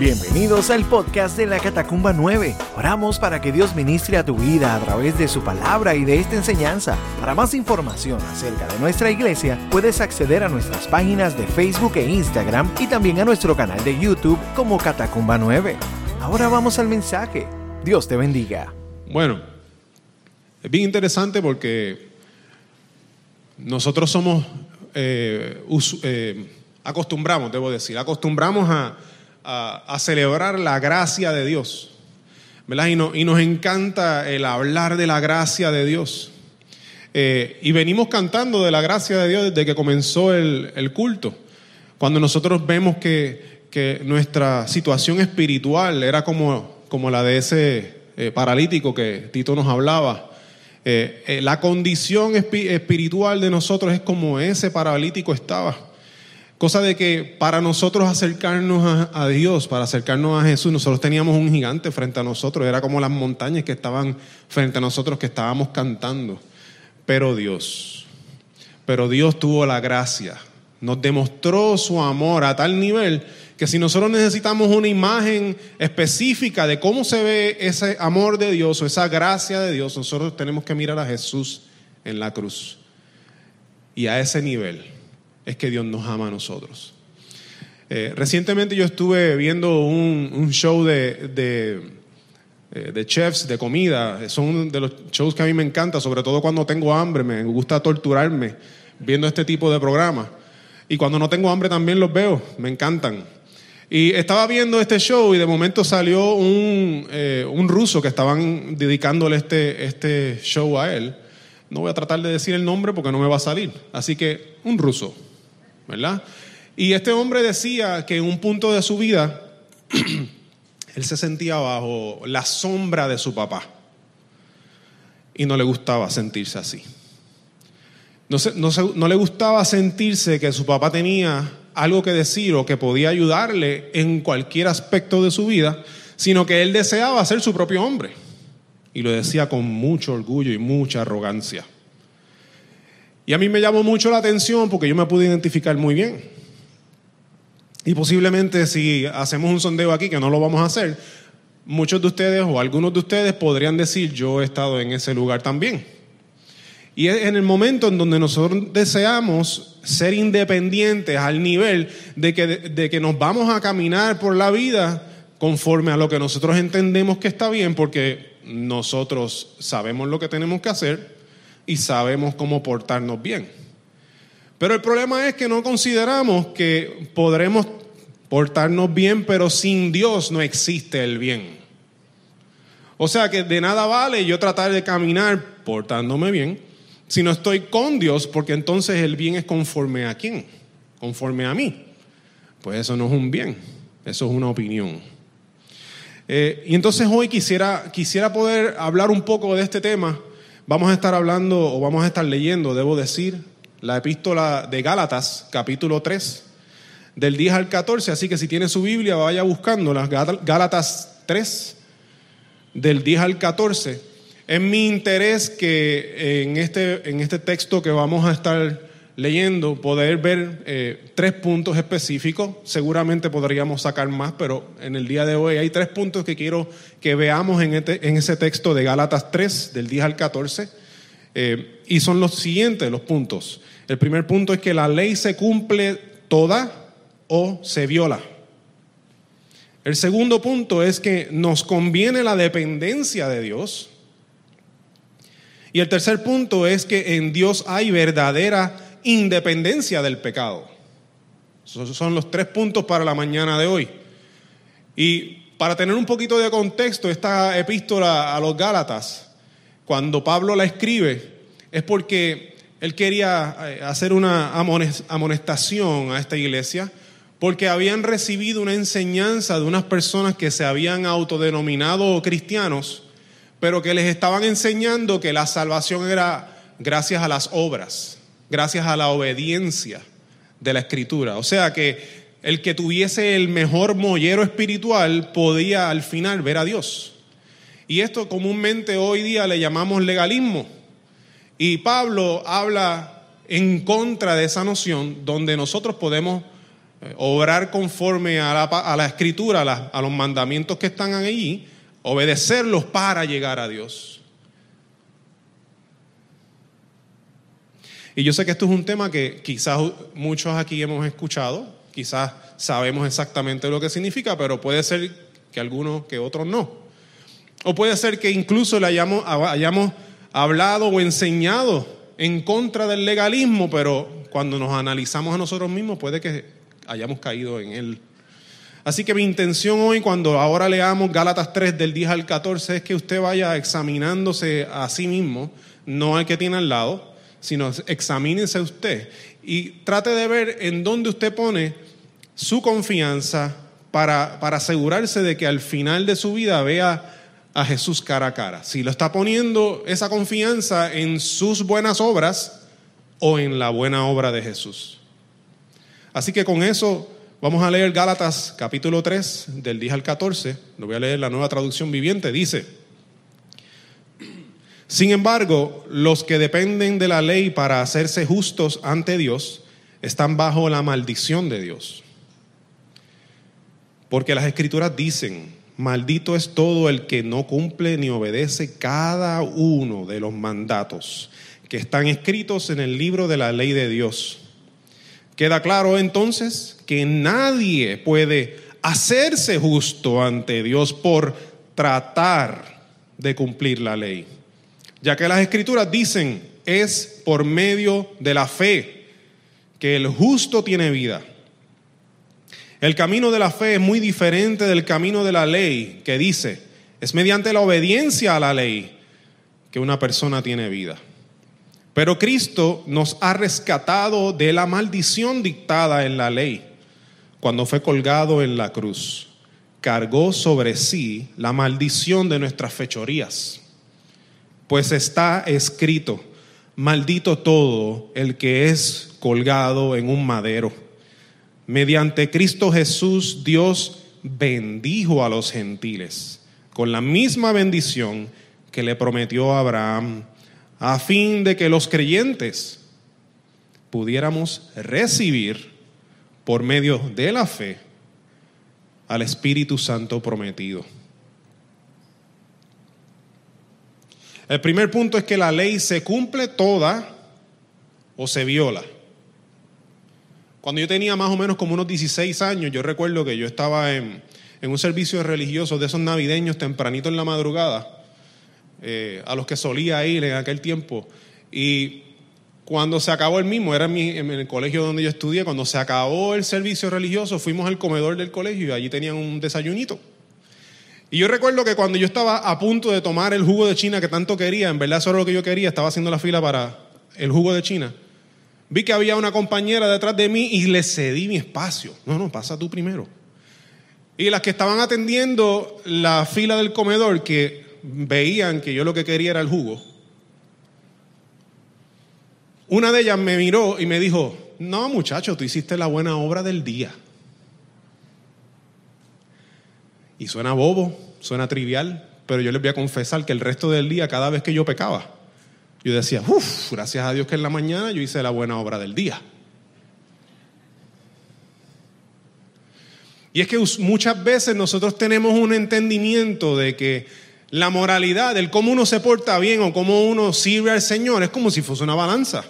Bienvenidos al podcast de la Catacumba 9. Oramos para que Dios ministre a tu vida a través de su palabra y de esta enseñanza. Para más información acerca de nuestra iglesia, puedes acceder a nuestras páginas de Facebook e Instagram y también a nuestro canal de YouTube como Catacumba 9. Ahora vamos al mensaje. Dios te bendiga. Bueno, es bien interesante porque nosotros somos, eh, eh, acostumbramos, debo decir, acostumbramos a, a- celebrar la gracia de Dios, ¿verdad? Y, no- y nos encanta el hablar de la gracia de Dios. Eh, y venimos cantando de la gracia de Dios desde que comenzó el, culto. Cuando nosotros vemos que, nuestra situación espiritual era como, la de ese eh, paralítico que Tito nos hablaba, eh, la condición espi- espiritual de nosotros es como ese paralítico estaba. Cosa de que para nosotros acercarnos a, Dios, para acercarnos a Jesús, nosotros teníamos un gigante frente a nosotros. Era como las montañas que estaban frente a nosotros que estábamos cantando. Pero Dios, pero Dios tuvo la gracia, nos demostró su amor a tal nivel que si nosotros necesitamos una imagen específica de cómo se ve ese amor de Dios o esa gracia de Dios, nosotros tenemos que mirar a Jesús en la cruz. Y a ese nivel es que Dios nos ama a nosotros. Eh, recientemente yo estuve viendo un, un show de, de, eh, de chefs, de comida. Son de los shows que a mí me encanta, sobre todo cuando tengo hambre. Me gusta torturarme viendo este tipo de programas. Y cuando no tengo hambre también los veo, me encantan. Y estaba viendo este show y de momento salió un, eh, un ruso que estaban dedicándole este, este show a él. No voy a tratar de decir el nombre porque no me va a salir. Así que un ruso, ¿verdad? Y este hombre decía que en un punto de su vida él se sentía bajo la sombra de su papá y no le gustaba sentirse así. No, se- no se- no le gustaba sentirse que su papá tenía algo que decir o que podía ayudarle en cualquier aspecto de su vida, sino que él deseaba ser su propio hombre. Y lo decía con mucho orgullo y mucha arrogancia. Y a mí me llamó mucho la atención porque yo me pude identificar muy bien. Y posiblemente si hacemos un sondeo aquí, que no lo vamos a hacer, muchos de ustedes o algunos de ustedes podrían decir, yo he estado en ese lugar también. Y en el momento en donde nosotros deseamos ser independientes al nivel de que, de que nos vamos a caminar por la vida conforme a lo que nosotros entendemos que está bien, porque nosotros sabemos lo que tenemos que hacer y sabemos cómo portarnos bien. Pero el problema es que no consideramos que podremos portarnos bien, pero sin Dios no existe el bien. O sea que de nada vale yo tratar de caminar portándome bien si no estoy con Dios, porque entonces el bien es conforme a quién, conforme a mí. Pues eso no es un bien, eso es una opinión. Eh, y entonces hoy quisiera, quisiera poder hablar un poco de este tema. Vamos a estar hablando o vamos a estar leyendo, debo decir, la epístola de Gálatas, capítulo 3, del 10 al 14. Así que si tiene su Biblia, vaya buscándola. Gálatas 3, del 10 al 14. Es mi interés que en este, en este texto que vamos a estar leyendo, poder ver eh, tres puntos específicos. Seguramente podríamos sacar más, pero en el día de hoy hay tres puntos que quiero que veamos en, este- en ese texto de Gálatas 3, del 10 al 14. Eh, y son los siguientes los puntos. El primer punto es que la ley se cumple toda o se viola. El segundo punto es que nos conviene la dependencia de Dios. Y el tercer punto es que en Dios hay verdadera independencia del pecado. Esos son los tres puntos para la mañana de hoy. Y para tener un poquito de contexto, esta epístola a los Gálatas, cuando Pablo la escribe, es porque él quería eh, hacer una amones- amonestación a esta iglesia, porque habían recibido una enseñanza de unas personas que se habían autodenominado cristianos, pero que les estaban enseñando que la salvación era gracias a las obras, gracias a la obediencia de la escritura. O sea que el que tuviese el mejor mollero espiritual podía al final ver a Dios. Y esto comúnmente hoy día le llamamos legalismo. Y Pablo habla en contra de esa noción donde nosotros podemos eh, obrar conforme a la, escritura, a los mandamientos que están allí, obedecerlos para llegar a Dios. Y yo sé que esto es un tema que quizás muchos aquí hemos escuchado, quizás sabemos exactamente lo que significa, pero puede ser que algunos que otros no. O puede ser que incluso le hayamos, hayamos hablado o enseñado en contra del legalismo, pero cuando nos analizamos a nosotros mismos puede que hayamos caído en él. Así que mi intención hoy, cuando ahora leamos Gálatas 3 del 10 al 14, es que usted vaya examinándose a sí mismo, no al que tiene al lado, sino examínese usted y trate de ver en dónde usted pone su confianza para, para asegurarse de que al final de su vida vea a Jesús cara a cara. Si lo está poniendo esa confianza en sus buenas obras o en la buena obra de Jesús. Así que con eso vamos a leer Gálatas capítulo 3 del 10 al 14. Lo voy a leer la nueva traducción viviente. Dice, sin embargo, los que dependen de la ley para hacerse justos ante Dios están bajo la maldición de Dios. Porque las escrituras dicen, maldito es todo el que no cumple ni obedece cada uno de los mandatos que están escritos en el libro de la ley de Dios. Queda claro entonces que nadie puede hacerse justo ante Dios por tratar de cumplir la ley, ya que las escrituras dicen es por medio de la fe que el justo tiene vida. El camino de la fe es muy diferente del camino de la ley, que dice, es mediante la obediencia a la ley que una persona tiene vida. Pero Cristo nos ha rescatado de la maldición dictada en la ley cuando fue colgado en la cruz. Cargó sobre sí la maldición de nuestras fechorías. Pues está escrito, maldito todo el que es colgado en un madero. Mediante Cristo Jesús Dios bendijo a los gentiles con la misma bendición que le prometió a Abraham a fin de que los creyentes pudiéramos recibir por medio de la fe al Espíritu Santo prometido. El primer punto es que la ley se cumple toda o se viola. Cuando yo tenía más o menos como unos 16 años, yo recuerdo que yo estaba en, en un servicio religioso de esos navideños tempranito en la madrugada eh, a los que solía ir en aquel tiempo. Y cuando se acabó el mismo, era en, mi, en, el colegio donde yo estudié, cuando se acabó el servicio religioso, fuimos al comedor del colegio y allí tenían un desayunito. Y yo recuerdo que cuando yo estaba a punto de tomar el jugo de China que tanto quería, en verdad eso era lo que yo quería, estaba haciendo la fila para el jugo de China, vi que había una compañera detrás de mí y le cedí mi espacio. No, no, pasa tú primero. Y las que estaban atendiendo la fila del comedor, que veían que yo lo que quería era el jugo, una de ellas me miró y me dijo, no muchacho, tú hiciste la buena obra del día. Y suena bobo, suena trivial, pero yo les voy a confesar que el resto del día, cada vez que yo pecaba, yo decía, uff, gracias a Dios que en la mañana yo hice la buena obra del día. Y es que muchas veces nosotros tenemos un entendimiento de que la moralidad, el cómo uno se porta bien o cómo uno sirve al Señor, es como si fuese una balanza.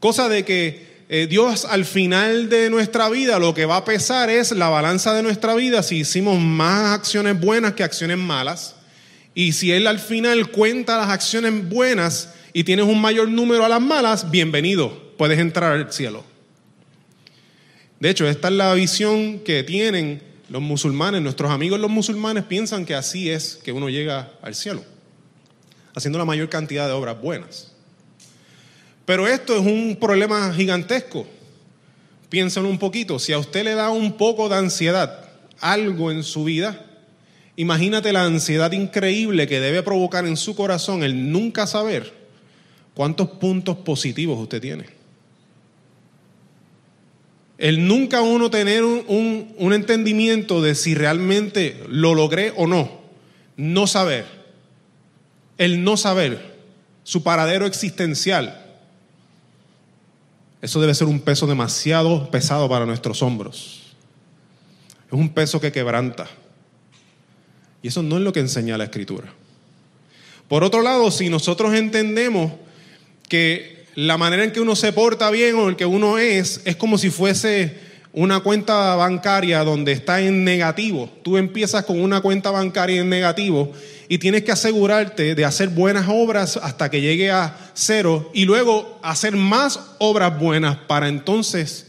Cosa de que eh, Dios al final de nuestra vida lo que va a pesar es la balanza de nuestra vida si hicimos más acciones buenas que acciones malas. Y si Él al final cuenta las acciones buenas y tienes un mayor número a las malas, bienvenido, puedes entrar al cielo. De hecho, esta es la visión que tienen los musulmanes, nuestros amigos los musulmanes piensan que así es que uno llega al cielo, haciendo la mayor cantidad de obras buenas. Pero esto es un problema gigantesco. Piénsenlo un poquito. Si a usted le da un poco de ansiedad, algo en su vida, imagínate la ansiedad increíble que debe provocar en su corazón el nunca saber cuántos puntos positivos usted tiene. El nunca uno tener un, un, entendimiento de si realmente lo logré o no. No saber. El no saber. Su paradero existencial. Eso debe ser un peso demasiado pesado para nuestros hombros. Es un peso que quebranta. Y eso no es lo que enseña la escritura. Por otro lado, si nosotros entendemos que la manera en que uno se porta bien o el que uno es es como si fuese una cuenta bancaria donde está en negativo. Tú empiezas con una cuenta bancaria en negativo y tienes que asegurarte de hacer buenas obras hasta que llegue a cero y luego hacer más obras buenas para entonces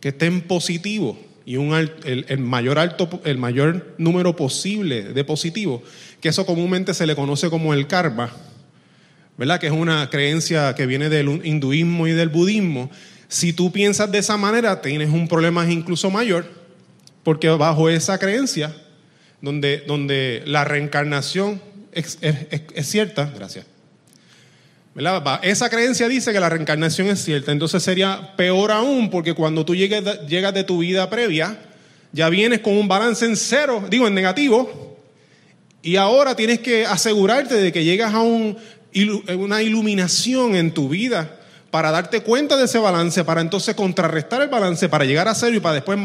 que esté en positivo y un, el, mayor alto, el mayor número posible de positivo, que eso comúnmente se le conoce como el karma, ¿verdad? Que es una creencia que viene del hinduismo y del budismo. Si tú piensas de esa manera, tienes un problema incluso mayor, porque bajo esa creencia donde, donde la reencarnación es, cierta, gracias. Esa creencia dice que la reencarnación es cierta, entonces sería peor aún porque cuando tú llegues, llegas de tu vida previa, ya vienes con un balance en cero, digo en negativo, y ahora tienes que asegurarte de que llegas a un, una iluminación en tu vida para darte cuenta de ese balance, para entonces contrarrestar el balance, para llegar a cero y para después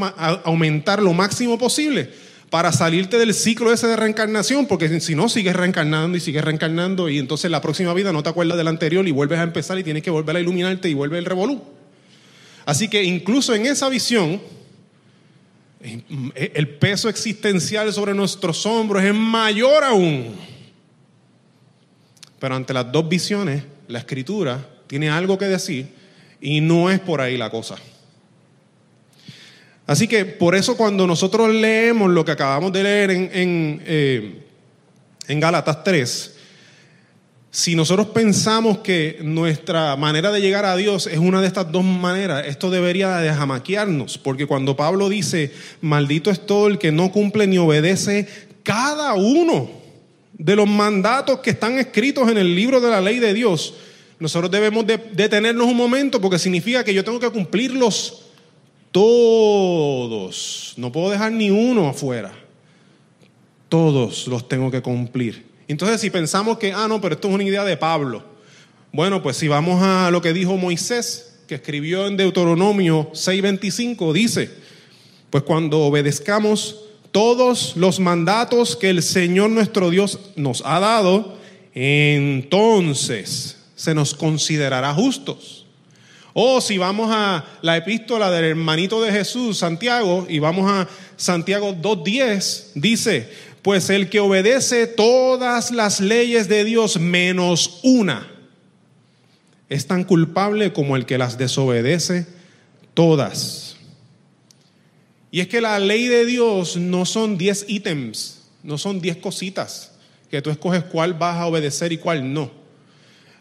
aumentar lo máximo posible para salirte del ciclo ese de reencarnación, porque si no sigues reencarnando y sigues reencarnando y entonces la próxima vida no te acuerdas del anterior y vuelves a empezar y tienes que volver a iluminarte y vuelve el revolú. Así que incluso en esa visión, el peso existencial sobre nuestros hombros es mayor aún. Pero ante las dos visiones, la escritura tiene algo que decir y no es por ahí la cosa. Así que por eso cuando nosotros leemos lo que acabamos de leer en, en, eh, Gálatas 3, si nosotros pensamos que nuestra manera de llegar a Dios es una de estas dos maneras, esto debería de jamaquearnos, porque cuando Pablo dice, maldito es todo el que no cumple ni obedece cada uno de los mandatos que están escritos en el libro de la ley de Dios, nosotros debemos de detenernos un momento porque significa que yo tengo que cumplirlos todos, no puedo dejar ni uno afuera. Todos los tengo que cumplir. Entonces, si pensamos que, ah, no, pero esto es una idea de Pablo. Bueno, pues si vamos a lo que dijo Moisés, que escribió en Deuteronomio 6:25, dice, pues cuando obedezcamos todos los mandatos que el Señor nuestro Dios nos ha dado, entonces se nos considerará justos. O si vamos a la epístola del hermanito de Jesús, Santiago, y vamos a Santiago 2.10, dice, pues el que obedece todas las leyes de Dios menos una, es tan culpable como el que las desobedece todas. Y es que la ley de Dios no son 10 ítems, no son 10 cositas, que tú escoges cuál vas a obedecer y cuál no.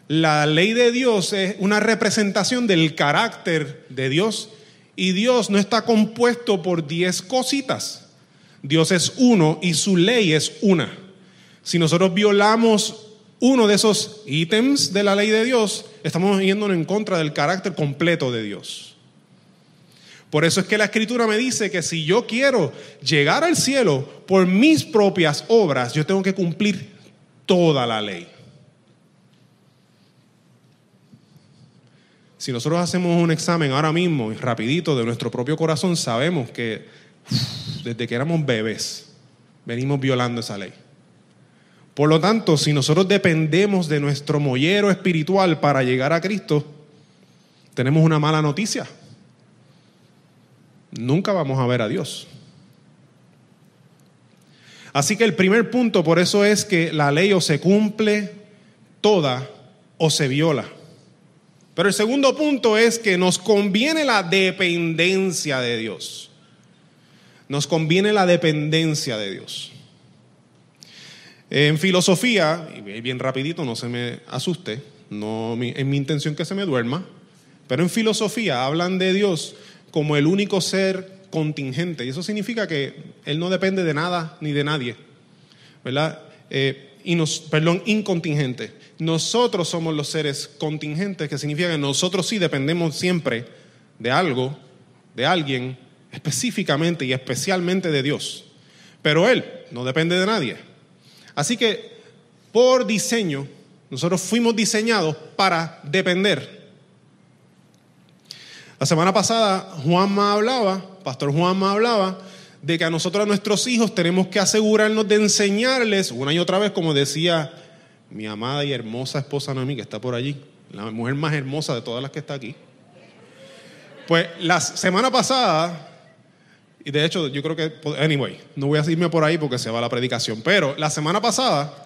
La ley de Dios es una representación del carácter de Dios y Dios no está compuesto por diez cositas. Dios es uno y su ley es una. Si nosotros violamos uno de esos ítems de la ley de Dios, estamos yéndonos en contra del carácter completo de Dios. Por eso es que la escritura me dice que si yo quiero llegar al cielo por mis propias obras, yo tengo que cumplir toda la ley. Si nosotros hacemos un examen ahora mismo, rapidito, de nuestro propio corazón, sabemos que desde que éramos bebés venimos violando esa ley. Por lo tanto, si nosotros dependemos de nuestro mollero espiritual para llegar a Cristo, tenemos una mala noticia. Nunca vamos a ver a Dios. Así que el primer punto por eso es que la ley o se cumple toda o se viola. Pero el segundo punto es que nos conviene la dependencia de Dios. Nos conviene la dependencia de Dios. En filosofía, y bien rapidito, no se me asuste, no es mi intención que se me duerma, pero en filosofía hablan de Dios como el único ser contingente, y eso significa que Él no depende de nada ni de nadie, ¿verdad? Eh, y nos, perdón, incontingente. Nosotros somos los seres contingentes, que significa que nosotros sí dependemos siempre de algo, de alguien, específicamente y especialmente de Dios. Pero Él no depende de nadie. Así que, por diseño, nosotros fuimos diseñados para depender. La semana pasada Juanma hablaba, Pastor Juanma hablaba, de que a nosotros, a nuestros hijos, tenemos que asegurarnos de enseñarles, una y otra vez, como decía mi amada y hermosa esposa Noemí, que está por allí, la mujer más hermosa de todas las que está aquí. Pues la semana pasada, y de hecho yo creo que, anyway, no voy a irme por ahí porque se va la predicación, pero la semana pasada,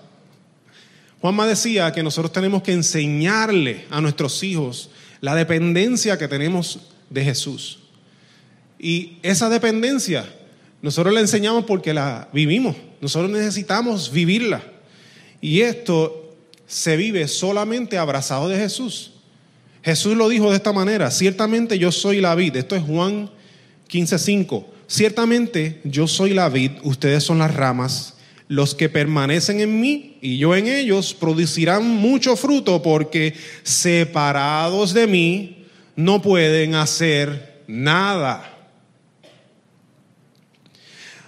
Juanma decía que nosotros tenemos que enseñarle a nuestros hijos la dependencia que tenemos de Jesús. Y esa dependencia nosotros la enseñamos porque la vivimos. Nosotros necesitamos vivirla. Y esto se vive solamente abrazado de Jesús. Jesús lo dijo de esta manera, ciertamente yo soy la vid. Esto es Juan 15:5. Ciertamente yo soy la vid, ustedes son las ramas. Los que permanecen en mí y yo en ellos producirán mucho fruto porque separados de mí no pueden hacer nada.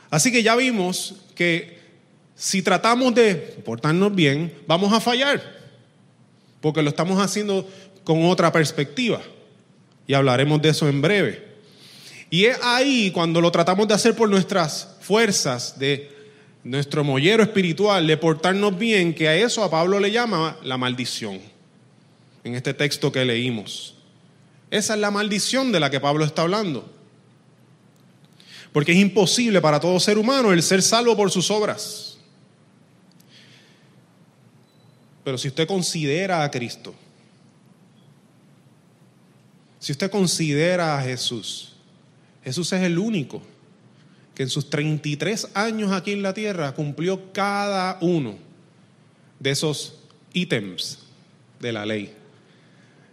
Así que ya vimos que si tratamos de portarnos bien, vamos a fallar, porque lo estamos haciendo con otra perspectiva. Y hablaremos de eso en breve. Y es ahí cuando lo tratamos de hacer por nuestras fuerzas, de nuestro mollero espiritual, de portarnos bien, que a eso a Pablo le llama la maldición, en este texto que leímos. Esa es la maldición de la que Pablo está hablando. Porque es imposible para todo ser humano el ser salvo por sus obras. Pero si usted considera a Cristo, si usted considera a Jesús, Jesús es el único que en sus 33 años aquí en la tierra cumplió cada uno de esos ítems de la ley.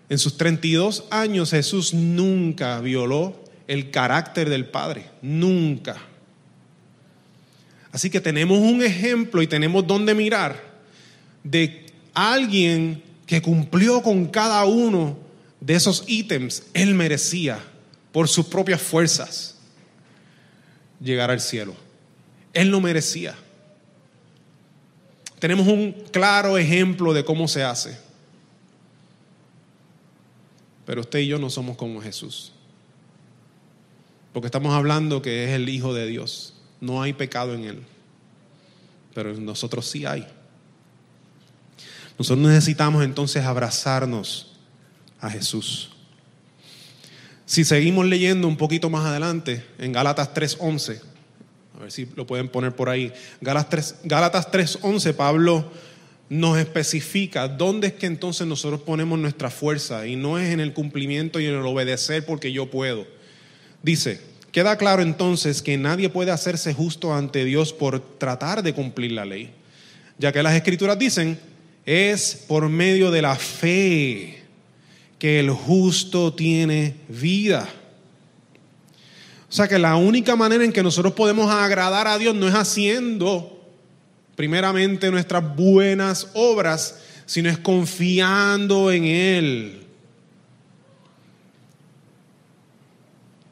En sus 32 años Jesús nunca violó el carácter del Padre, nunca. Así que tenemos un ejemplo y tenemos donde mirar de alguien que cumplió con cada uno de esos ítems. Él merecía, por sus propias fuerzas, llegar al cielo. Él lo merecía. Tenemos un claro ejemplo de cómo se hace. Pero usted y yo no somos como Jesús. Porque estamos hablando que es el Hijo de Dios. No hay pecado en Él. Pero en nosotros sí hay. Nosotros necesitamos entonces abrazarnos a Jesús. Si seguimos leyendo un poquito más adelante, en Gálatas 3.11, a ver si lo pueden poner por ahí, Gálatas 3.11, Pablo nos especifica dónde es que entonces nosotros ponemos nuestra fuerza y no es en el cumplimiento y en el obedecer porque yo puedo Dice, queda claro entonces que nadie puede hacerse justo ante Dios por tratar de cumplir la ley, ya que las escrituras dicen, es por medio de la fe que el justo tiene vida. O sea que la única manera en que nosotros podemos agradar a Dios no es haciendo primeramente nuestras buenas obras, sino es confiando en Él.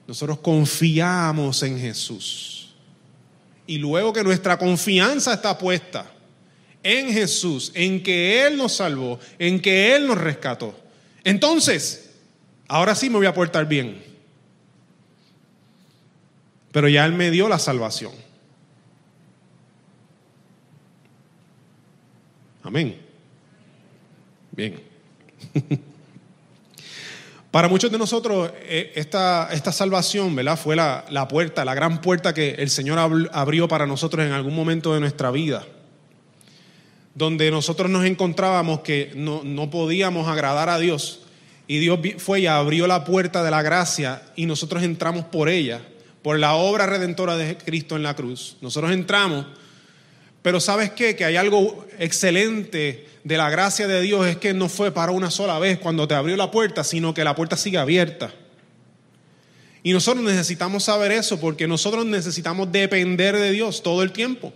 Nosotros confiamos en Jesús. Y luego que nuestra confianza está puesta en Jesús, en que Él nos salvó, en que Él nos rescató, entonces, ahora sí me voy a portar bien. Pero ya Él me dio la salvación. Amén. Bien. Para muchos de nosotros eh, esta, esta salvación ¿verdad? fue la, la, puerta, la gran puerta que el Señor abrió para nosotros en algún momento de nuestra vida, donde nosotros nos encontrábamos que no, no podíamos agradar a Dios y Dios fue y abrió la puerta de la gracia y nosotros entramos por ella, por la obra redentora de Cristo en la cruz. Nosotros entramos, pero ¿sabes qué? Que hay algo excelente de la gracia de Dios es que no fue para una sola vez cuando te abrió la puerta, sino que la puerta sigue abierta. Y nosotros necesitamos saber eso porque nosotros necesitamos depender de Dios todo el tiempo.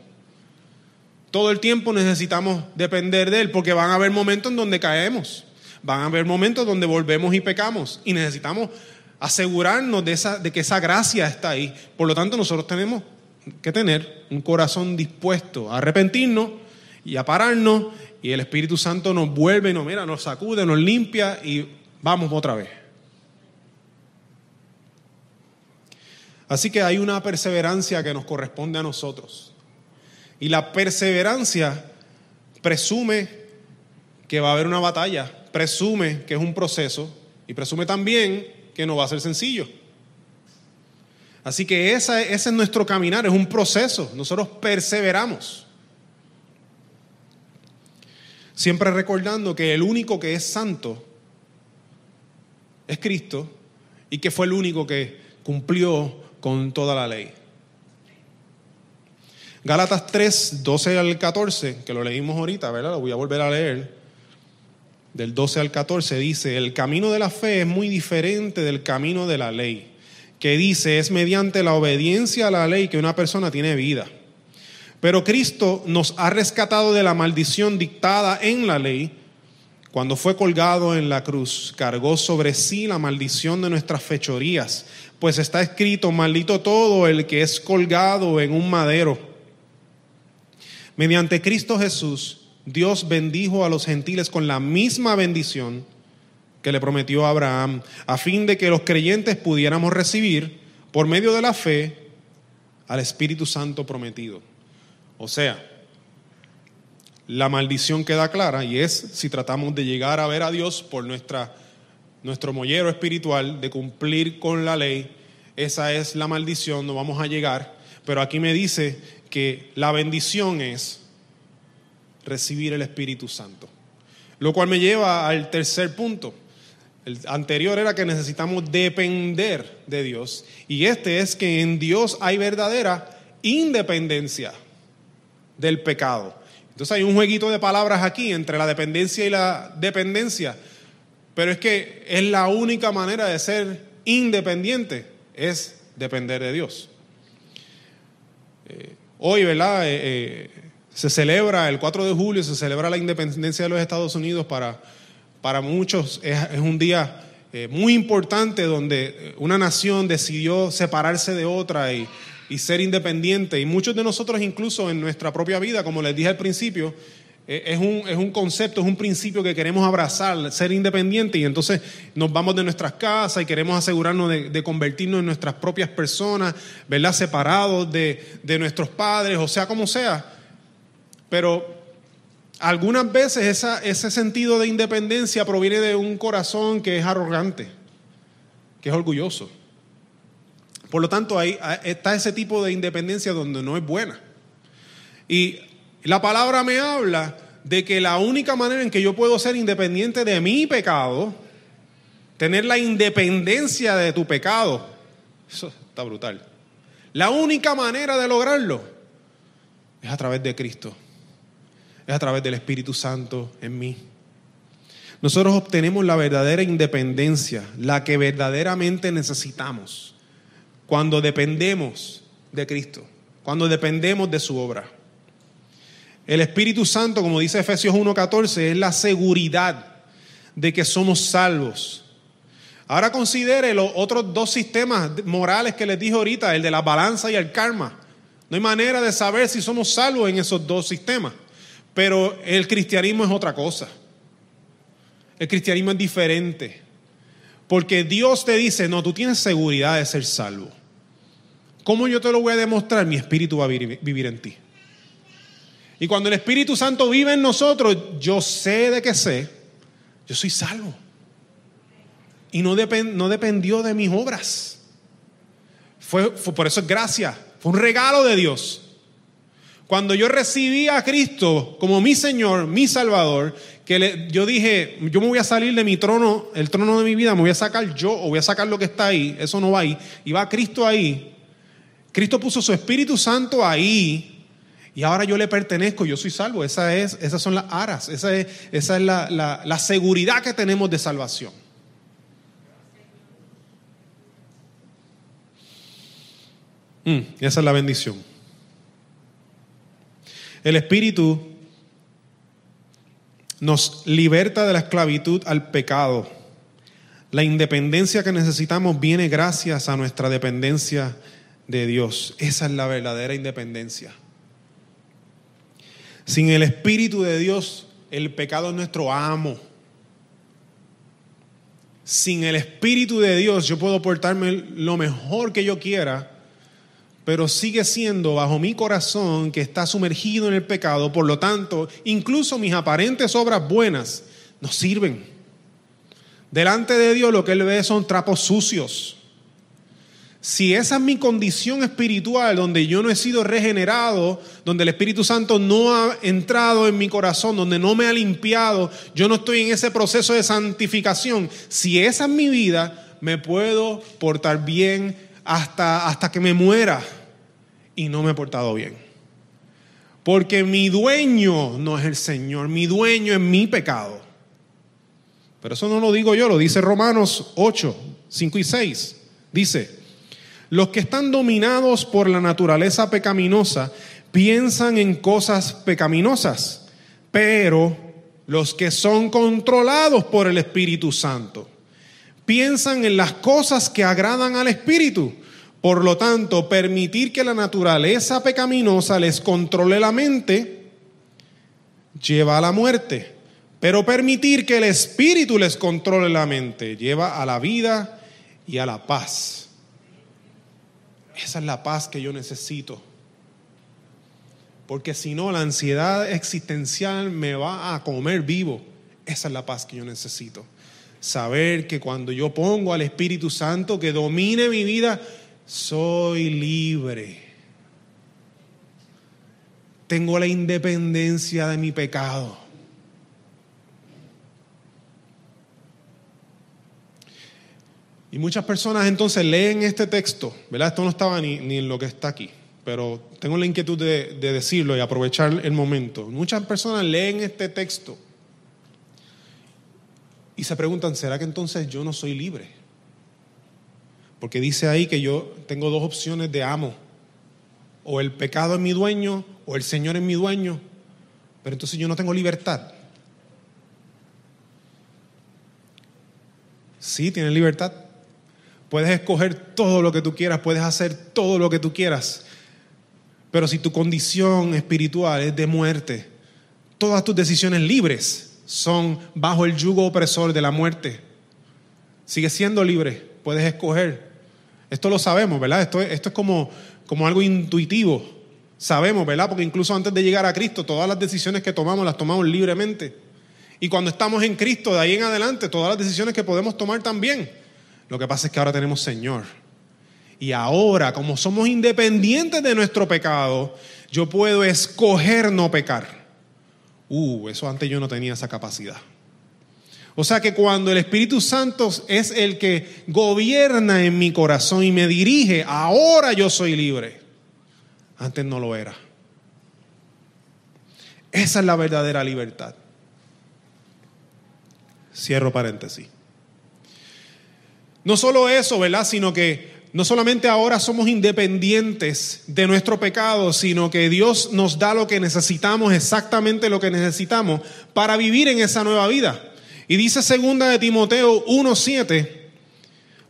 Todo el tiempo necesitamos depender de Él porque van a haber momentos en donde caemos, van a haber momentos donde volvemos y pecamos y necesitamos asegurarnos de, esa, de que esa gracia está ahí. Por lo tanto, nosotros tenemos que tener un corazón dispuesto a arrepentirnos y a pararnos y el Espíritu Santo nos vuelve, nos mira, nos sacude, nos limpia y vamos otra vez. Así que hay una perseverancia que nos corresponde a nosotros. Y la perseverancia presume que va a haber una batalla, presume que es un proceso y presume también que no va a ser sencillo. Así que ese es nuestro caminar, es un proceso. Nosotros perseveramos. Siempre recordando que el único que es santo es Cristo y que fue el único que cumplió con toda la ley. Gálatas 3, 12 al 14, que lo leímos ahorita, ¿verdad? Lo voy a volver a leer. Del 12 al 14 dice, el camino de la fe es muy diferente del camino de la ley, que dice, es mediante la obediencia a la ley que una persona tiene vida. Pero Cristo nos ha rescatado de la maldición dictada en la ley. Cuando fue colgado en la cruz, cargó sobre sí la maldición de nuestras fechorías, pues está escrito, maldito todo el que es colgado en un madero. Mediante Cristo Jesús, Dios bendijo a los gentiles con la misma bendición que le prometió a Abraham, a fin de que los creyentes pudiéramos recibir, por medio de la fe, al Espíritu Santo prometido. O sea, la maldición queda clara y es si tratamos de llegar a ver a Dios por nuestra, nuestro mollero espiritual, de cumplir con la ley, esa es la maldición, no vamos a llegar. Pero aquí me dice que la bendición es recibir el Espíritu Santo. Lo cual me lleva al tercer punto. El anterior era que necesitamos depender de Dios. Y este es que en Dios hay verdadera independencia del pecado. Entonces hay un jueguito de palabras aquí entre la dependencia y la dependencia, pero es que es la única manera de ser independiente, es depender de Dios. Eh, hoy, ¿verdad? Eh, eh, se celebra, el 4 de julio se celebra la independencia de los Estados Unidos para, para muchos, es, es un día muy importante donde una nación decidió separarse de otra y y ser independiente. Y muchos de nosotros incluso en nuestra propia vida, como les dije al principio, eh, es un, es un, concepto, es un principio que queremos abrazar, ser independiente y entonces nos vamos de nuestras casas y queremos asegurarnos de, convertirnos en nuestras propias personas, ¿verdad? Separados de, de, nuestros padres, o sea, como sea. Pero algunas veces esa, ese sentido de independencia proviene de un corazón que es arrogante, que es orgulloso. Por lo tanto, ahí está ese tipo de independencia donde no es buena. Y la palabra me habla de que la única manera en que yo puedo ser independiente de mi pecado, tener la independencia de tu pecado, eso está brutal. La única manera de lograrlo es a través de Cristo, es a través del Espíritu Santo en mí. Nosotros obtenemos la verdadera independencia, la que verdaderamente necesitamos cuando dependemos de Cristo, cuando dependemos de su obra. El Espíritu Santo, como dice Efesios 1.14, es la seguridad de que somos salvos. Ahora considere los otros dos sistemas morales que les dije ahorita, el de la balanza y el karma. No hay manera de saber si somos salvos en esos dos sistemas. Pero el cristianismo es otra cosa. El cristianismo es diferente. Porque Dios te dice, no, tú tienes seguridad de ser salvo. ¿Cómo yo te lo voy a demostrar? Mi espíritu va a vivir en ti. Y cuando el Espíritu Santo vive en nosotros, yo sé de que sé, yo soy salvo. Y no, dependió de mis obras. Fue, por eso es gracia, fue un regalo de Dios. Cuando yo recibí a Cristo como mi Señor, mi Salvador, que yo dije, yo me voy a salir de mi trono, el trono de mi vida, me voy a sacar yo o voy a sacar lo que está ahí, eso no va ahí, y va Cristo ahí. Cristo puso su Espíritu Santo ahí y ahora yo le pertenezco, yo soy salvo. Es, esas son las aras, esa es, esa es la, seguridad que tenemos de salvación. Mm, esa es la bendición. El Espíritu nos liberta de la esclavitud al pecado. La independencia que necesitamos viene gracias a nuestra dependencia de Dios. Esa es la verdadera independencia. Sin el Espíritu de Dios, el pecado es nuestro amo. Sin el Espíritu de Dios, yo puedo portarme lo mejor que yo quiera, pero sigue siendo bajo mi corazón que está sumergido en el pecado. Por lo tanto, incluso mis aparentes obras buenas no sirven. Delante de Dios lo que Él ve son trapos sucios. Si esa es mi condición espiritual, donde yo no he sido regenerado, donde el Espíritu Santo no ha entrado en mi corazón, donde no me ha limpiado, yo no estoy en ese proceso de santificación, si esa es mi vida, me puedo portar bien hasta, hasta que me muera y no me he portado bien. Porque mi dueño no es el Señor, mi dueño es mi pecado. Pero eso no lo digo yo, lo dice Romanos 8, 5 y 6. Dice, los que están dominados por la naturaleza pecaminosa piensan en cosas pecaminosas, pero los que son controlados por el Espíritu Santo piensan en las cosas que agradan al Espíritu. Por lo tanto, permitir que la naturaleza pecaminosa les controle la mente lleva a la muerte, pero permitir que el Espíritu les controle la mente lleva a la vida y a la paz. Esa es la paz que yo necesito. Porque si no, la ansiedad existencial me va a comer vivo. Esa es la paz que yo necesito. Saber que cuando yo pongo al Espíritu Santo que domine mi vida, soy libre. Tengo la independencia de mi pecado. Y muchas personas entonces leen este texto, ¿verdad? Esto no estaba ni, en lo que está aquí, pero tengo la inquietud de, de decirlo y aprovechar el momento. Muchas personas leen este texto y se preguntan, ¿será que entonces yo no soy libre? Porque dice ahí que yo tengo dos opciones de amo. O el pecado es mi dueño o el Señor es mi dueño. Pero entonces yo no tengo libertad. Sí, tienes libertad. Puedes escoger todo lo que tú quieras, puedes hacer todo lo que tú quieras. Pero si tu condición espiritual es de muerte, todas tus decisiones libres son bajo el yugo opresor de la muerte. Sigues siendo libre, puedes escoger. Esto lo sabemos, ¿verdad? Esto, esto es como, como algo intuitivo. Sabemos, ¿verdad? Porque incluso antes de llegar a Cristo, todas las decisiones que tomamos las tomamos libremente. Y cuando estamos en Cristo, de ahí en adelante, todas las decisiones que podemos tomar también. Lo que pasa es que ahora tenemos Señor. Y ahora, como somos independientes de nuestro pecado, yo puedo escoger no pecar. Uh, eso antes yo no tenía esa capacidad. O sea que cuando el Espíritu Santo es el que gobierna en mi corazón y me dirige, ahora yo soy libre. Antes no lo era. Esa es la verdadera libertad. Cierro paréntesis. No solo eso, ¿verdad? Sino que no solamente ahora somos independientes de nuestro pecado, sino que Dios nos da lo que necesitamos, exactamente lo que necesitamos para vivir en esa nueva vida. Y dice segunda de Timoteo 1:7,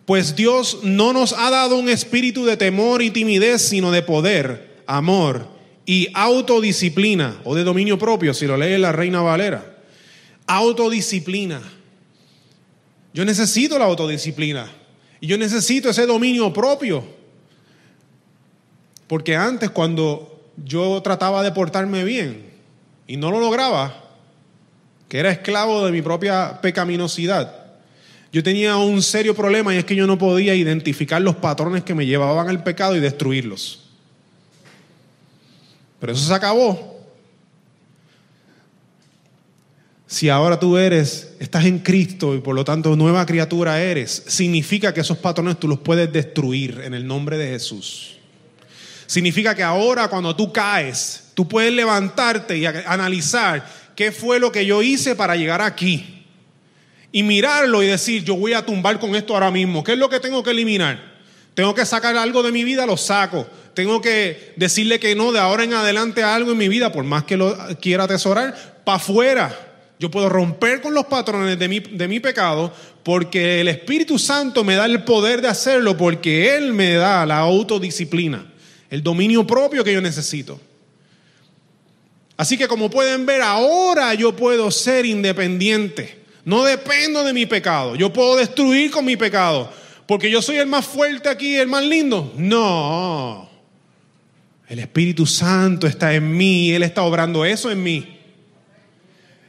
pues Dios no nos ha dado un espíritu de temor y timidez, sino de poder, amor y autodisciplina o de dominio propio, si lo lee la Reina Valera. Autodisciplina. Yo necesito la autodisciplina. Y yo necesito ese dominio propio. Porque antes cuando yo trataba de portarme bien y no lo lograba, que era esclavo de mi propia pecaminosidad, yo tenía un serio problema y es que yo no podía identificar los patrones que me llevaban al pecado y destruirlos. Pero eso se acabó Si ahora tú eres, estás en Cristo y por lo tanto nueva criatura eres, significa que esos patrones tú los puedes destruir en el nombre de Jesús. Significa que ahora cuando tú caes, tú puedes levantarte y analizar qué fue lo que yo hice para llegar aquí. Y mirarlo y decir, yo voy a tumbar con esto ahora mismo. ¿Qué es lo que tengo que eliminar? Tengo que sacar algo de mi vida, lo saco. Tengo que decirle que no de ahora en adelante algo en mi vida, por más que lo quiera atesorar, para afuera yo puedo romper con los patrones de mi, de mi pecado porque el Espíritu Santo me da el poder de hacerlo porque Él me da la autodisciplina, el dominio propio que yo necesito. Así que como pueden ver, ahora yo puedo ser independiente. No dependo de mi pecado. Yo puedo destruir con mi pecado. Porque yo soy el más fuerte aquí, el más lindo. No. El Espíritu Santo está en mí y Él está obrando eso en mí.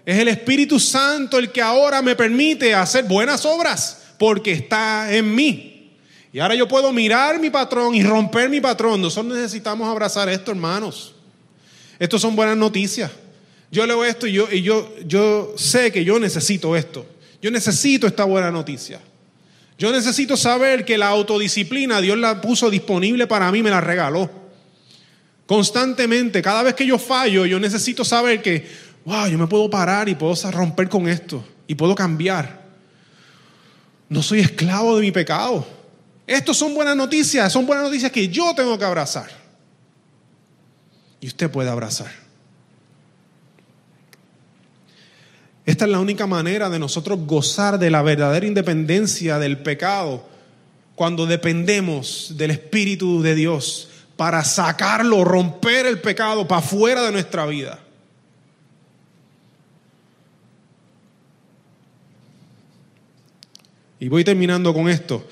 Es el Espíritu Santo el que ahora me permite hacer buenas obras porque está en mí. Y ahora yo puedo mirar mi patrón y romper mi patrón. Nosotros necesitamos abrazar esto, hermanos. Estos son buenas noticias. Yo leo esto y yo, y yo, yo sé que yo necesito esto. Yo necesito esta buena noticia. Yo necesito saber que la autodisciplina Dios la puso disponible para mí, me la regaló. Constantemente, cada vez que yo fallo, yo necesito saber que, wow, yo me puedo parar y puedo romper con esto y puedo cambiar. No soy esclavo de mi pecado. Estos son buenas noticias, son buenas noticias que yo tengo que abrazar. Y usted puede abrazar. Esta es la única manera de nosotros gozar de la verdadera independencia del pecado cuando dependemos del Espíritu de Dios para sacarlo, romper el pecado para fuera de nuestra vida. Y voy terminando con esto.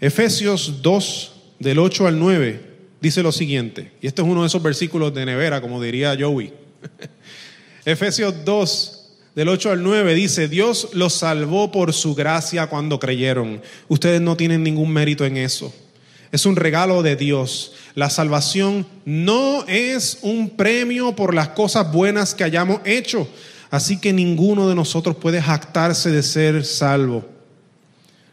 Efesios 2, del 8 al 9, dice lo siguiente. Y este es uno de esos versículos de nevera, como diría Joey. Efesios 2, del 8 al 9 dice, Dios los salvó por su gracia cuando creyeron. Ustedes no tienen ningún mérito en eso. Es un regalo de Dios. La salvación no es un premio por las cosas buenas que hayamos hecho. Así que ninguno de nosotros puede jactarse de ser salvo.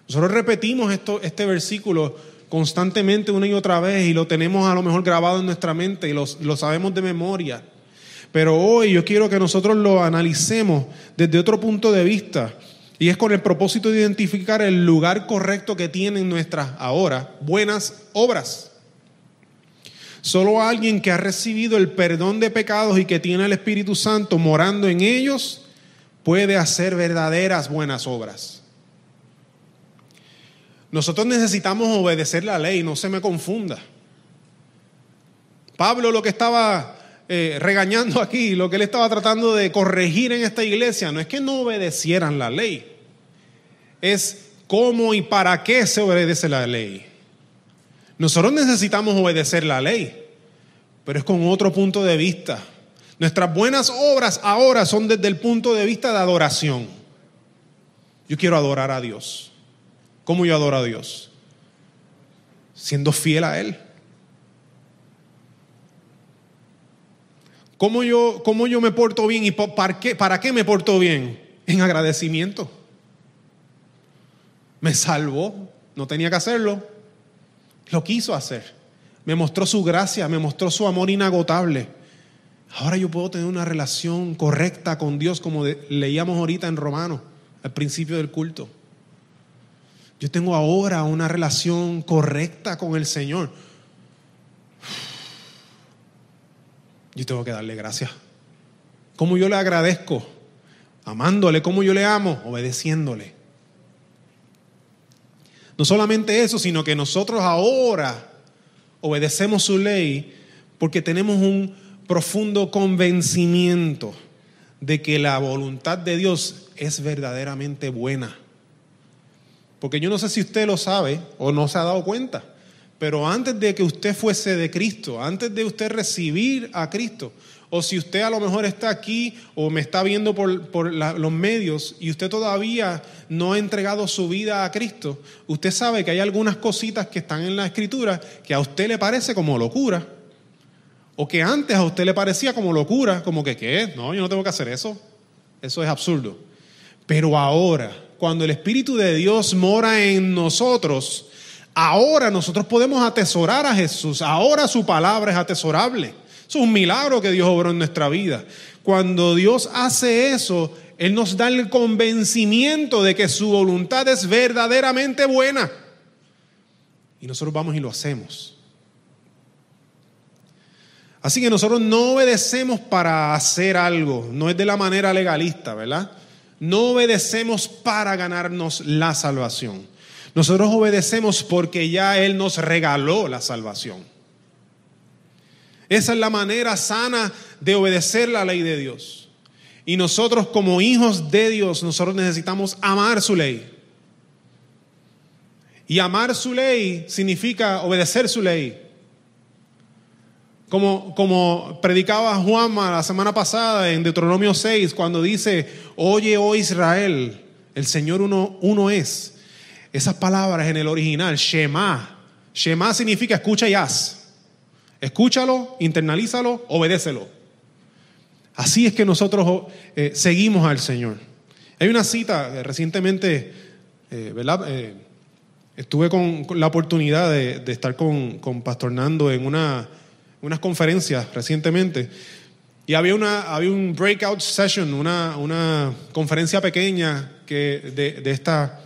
Nosotros repetimos esto, este versículo constantemente una y otra vez y lo tenemos a lo mejor grabado en nuestra mente y lo, lo sabemos de memoria. Pero hoy yo quiero que nosotros lo analicemos desde otro punto de vista. Y es con el propósito de identificar el lugar correcto que tienen nuestras ahora buenas obras. Solo alguien que ha recibido el perdón de pecados y que tiene el Espíritu Santo morando en ellos puede hacer verdaderas buenas obras. Nosotros necesitamos obedecer la ley, no se me confunda. Pablo lo que estaba eh, regañando aquí, lo que él estaba tratando de corregir en esta iglesia, no es que no obedecieran la ley, es cómo y para qué se obedece la ley. Nosotros necesitamos obedecer la ley, pero es con otro punto de vista. Nuestras buenas obras ahora son desde el punto de vista de adoración. Yo quiero adorar a Dios. ¿Cómo yo adoro a Dios? Siendo fiel a Él. ¿Cómo yo, cómo yo me porto bien y para qué, para qué me porto bien? En agradecimiento. Me salvó, no tenía que hacerlo, lo quiso hacer. Me mostró su gracia, me mostró su amor inagotable. Ahora yo puedo tener una relación correcta con Dios como leíamos ahorita en Romanos, al principio del culto. Yo tengo ahora una relación correcta con el Señor. yo tengo que darle gracias. ¿Cómo yo le agradezco? Amándole, ¿cómo yo le amo? Obedeciéndole. No solamente eso, sino que nosotros ahora obedecemos su ley porque tenemos un profundo convencimiento de que la voluntad de Dios es verdaderamente buena. Porque yo no sé si usted lo sabe o no se ha dado cuenta, pero antes de que usted fuese de Cristo, antes de usted recibir a Cristo, o si usted a lo mejor está aquí o me está viendo por, los medios y usted todavía no ha entregado su vida a Cristo, usted sabe que hay algunas cositas que están en la escritura que a usted le parece como locura. O que antes a usted le parecía como locura, como que, ¿qué? No, yo no tengo que hacer eso. Eso es absurdo. Pero ahora, cuando el Espíritu de Dios mora en nosotros, Ahora nosotros podemos atesorar a Jesús. Ahora su palabra es atesorable. Es un milagro que Dios obró en nuestra vida. Cuando Dios hace eso, Él nos da el convencimiento de que su voluntad es verdaderamente buena. Y nosotros vamos y lo hacemos. Así que nosotros no obedecemos para hacer algo, no es de la manera legalista, ¿verdad? No obedecemos para ganarnos la salvación. Nosotros obedecemos porque ya Él nos regaló la salvación. Esa es la manera sana de obedecer la ley de Dios. Y nosotros como hijos de Dios, nosotros necesitamos amar su ley. Y amar su ley significa obedecer su ley. Como, como predicaba Juanma la semana pasada en Deuteronomio 6, cuando dice, oye, oh Israel, el Señor uno, uno es. Esas palabras en el original, Shema. Shema significa escucha y haz. Escúchalo, internalízalo, obedécelo. Así es que nosotros eh, seguimos al Señor. Hay una cita eh, recientemente, eh, ¿verdad? estuve con, la oportunidad de, estar con, con, Pastor Nando en una, unas conferencias recientemente. Y había, una, había un breakout session, una, una conferencia pequeña que de, de esta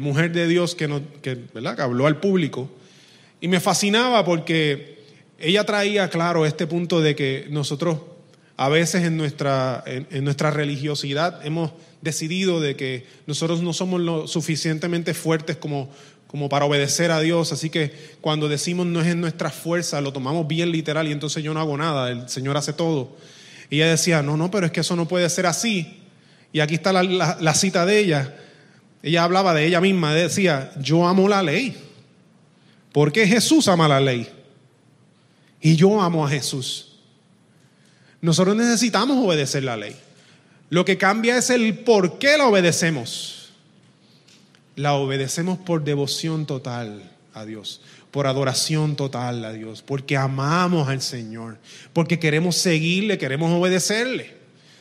mujer de Dios que, no, que, ¿verdad? habló al público. Y me fascinaba porque ella traía claro este punto de que nosotros a veces en nuestra, en, nuestra religiosidad hemos decidido de que nosotros no somos lo suficientemente fuertes como, como para obedecer a Dios, así que cuando decimos no es en nuestra fuerza, lo tomamos bien literal y entonces yo no hago nada, el Señor hace todo. Y ella decía, no, no, pero es que eso no puede ser así. Y aquí está la, la cita de ella. Ella hablaba de ella misma, decía, yo amo la ley. porque Jesús ama la ley? Y yo amo a Jesús. Nosotros necesitamos obedecer la ley. Lo que cambia es el por qué la obedecemos. La obedecemos por devoción total a Dios, por adoración total a Dios, porque amamos al Señor, porque queremos seguirle, queremos obedecerle.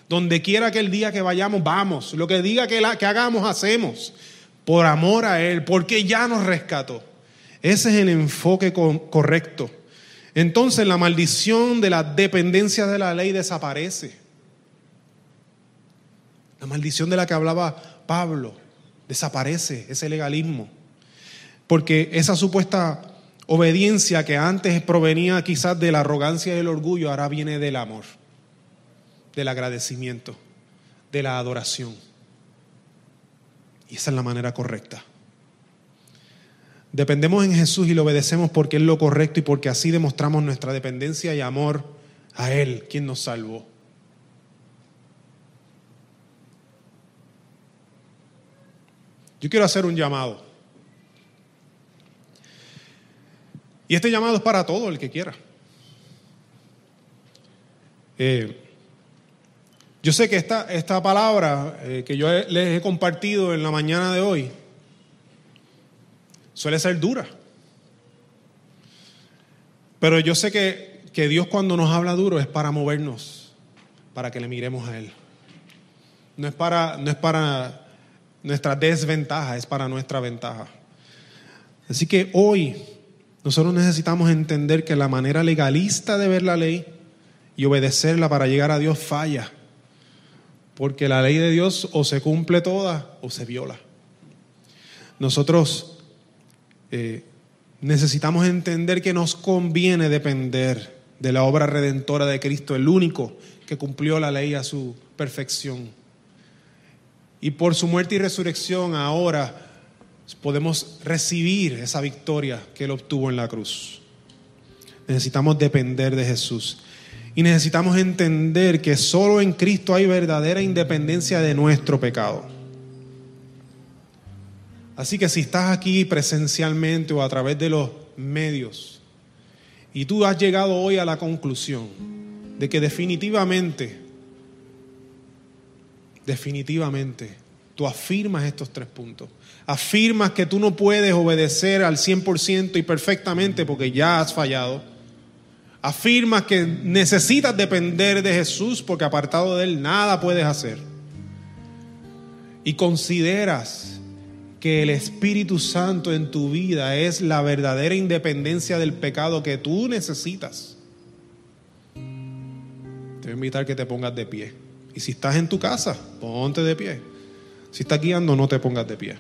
Donde quiera que el día que vayamos, vamos. Lo que diga que, que hagamos, hacemos. Por amor a Él, porque ya nos rescató. Ese es el enfoque correcto. Entonces la maldición de la dependencia de la ley desaparece. La maldición de la que hablaba Pablo desaparece, ese legalismo. Porque esa supuesta obediencia que antes provenía quizás de la arrogancia y el orgullo, ahora viene del amor, del agradecimiento, de la adoración. Y esa es la manera correcta. Dependemos en Jesús y le obedecemos porque es lo correcto y porque así demostramos nuestra dependencia y amor a Él, quien nos salvó. Yo quiero hacer un llamado. Y este llamado es para todo el que quiera. Eh, yo sé que esta, esta palabra eh, que yo les he compartido en la mañana de hoy, suele ser dura. Pero yo sé que, que Dios cuando nos habla duro es para movernos, para que le miremos a Él. No es para, no es para nuestra desventaja, es para nuestra ventaja. Así que hoy nosotros necesitamos entender que la manera legalista de ver la ley y obedecerla para llegar a Dios falla. Porque la ley de Dios o se cumple toda o se viola. Nosotros eh, necesitamos entender que nos conviene depender de la obra redentora de Cristo, el único que cumplió la ley a su perfección. Y por su muerte y resurrección ahora podemos recibir esa victoria que él obtuvo en la cruz. Necesitamos depender de Jesús. Y necesitamos entender que solo en Cristo hay verdadera independencia de nuestro pecado. Así que si estás aquí presencialmente o a través de los medios y tú has llegado hoy a la conclusión de que definitivamente, definitivamente, tú afirmas estos tres puntos. Afirmas que tú no puedes obedecer al 100% y perfectamente porque ya has fallado. Afirmas que necesitas depender de Jesús porque apartado de Él nada puedes hacer. Y consideras que el Espíritu Santo en tu vida es la verdadera independencia del pecado que tú necesitas, te voy a invitar que te pongas de pie. Y si estás en tu casa, ponte de pie. Si estás guiando, no te pongas de pie.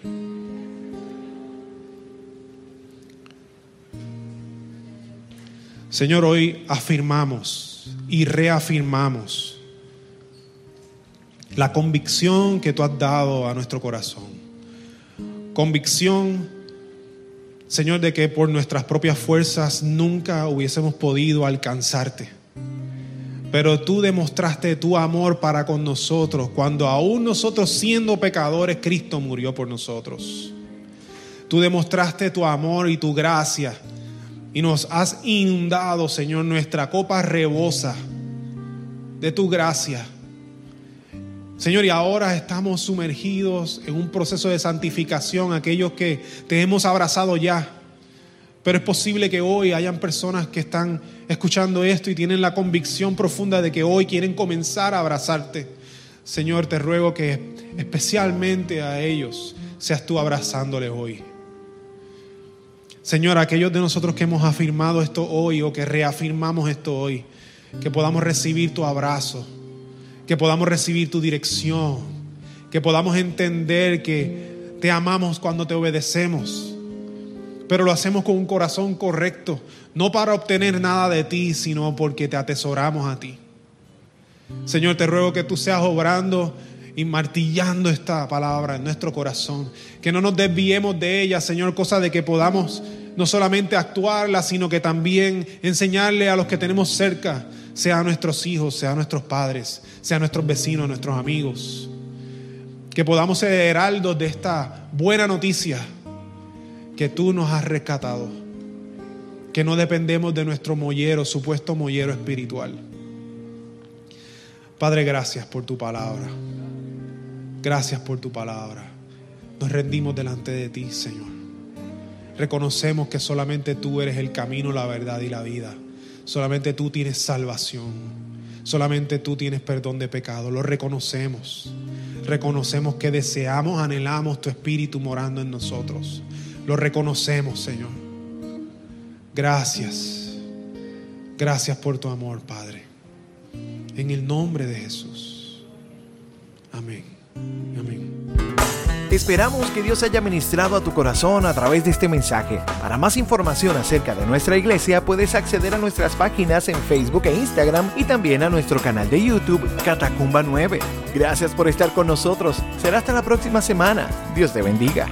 Señor, hoy afirmamos y reafirmamos la convicción que tú has dado a nuestro corazón convicción, Señor, de que por nuestras propias fuerzas nunca hubiésemos podido alcanzarte. Pero tú demostraste tu amor para con nosotros cuando aún nosotros siendo pecadores, Cristo murió por nosotros. Tú demostraste tu amor y tu gracia. Y nos has inundado, Señor, nuestra copa rebosa de tu gracia. Señor, y ahora estamos sumergidos en un proceso de santificación, aquellos que te hemos abrazado ya. Pero es posible que hoy hayan personas que están escuchando esto y tienen la convicción profunda de que hoy quieren comenzar a abrazarte. Señor, te ruego que especialmente a ellos seas tú abrazándoles hoy. Señor, aquellos de nosotros que hemos afirmado esto hoy o que reafirmamos esto hoy, que podamos recibir tu abrazo, que podamos recibir tu dirección, que podamos entender que te amamos cuando te obedecemos, pero lo hacemos con un corazón correcto, no para obtener nada de ti, sino porque te atesoramos a ti. Señor, te ruego que tú seas obrando y martillando esta palabra en nuestro corazón, que no nos desviemos de ella, Señor, cosa de que podamos no solamente actuarla, sino que también enseñarle a los que tenemos cerca, sea nuestros hijos, sea nuestros padres, sea nuestros vecinos, nuestros amigos. Que podamos ser heraldos de esta buena noticia que tú nos has rescatado. Que no dependemos de nuestro mollero, supuesto mollero espiritual. Padre, gracias por tu palabra. Gracias por tu palabra. Nos rendimos delante de ti, Señor. Reconocemos que solamente tú eres el camino, la verdad y la vida. Solamente tú tienes salvación. Solamente tú tienes perdón de pecado. Lo reconocemos. Reconocemos que deseamos, anhelamos tu espíritu morando en nosotros. Lo reconocemos, Señor. Gracias. Gracias por tu amor, Padre. En el nombre de Jesús. Amén. Amén. Esperamos que Dios haya ministrado a tu corazón a través de este mensaje. Para más información acerca de nuestra iglesia puedes acceder a nuestras páginas en Facebook e Instagram y también a nuestro canal de YouTube Catacumba 9. Gracias por estar con nosotros. Será hasta la próxima semana. Dios te bendiga.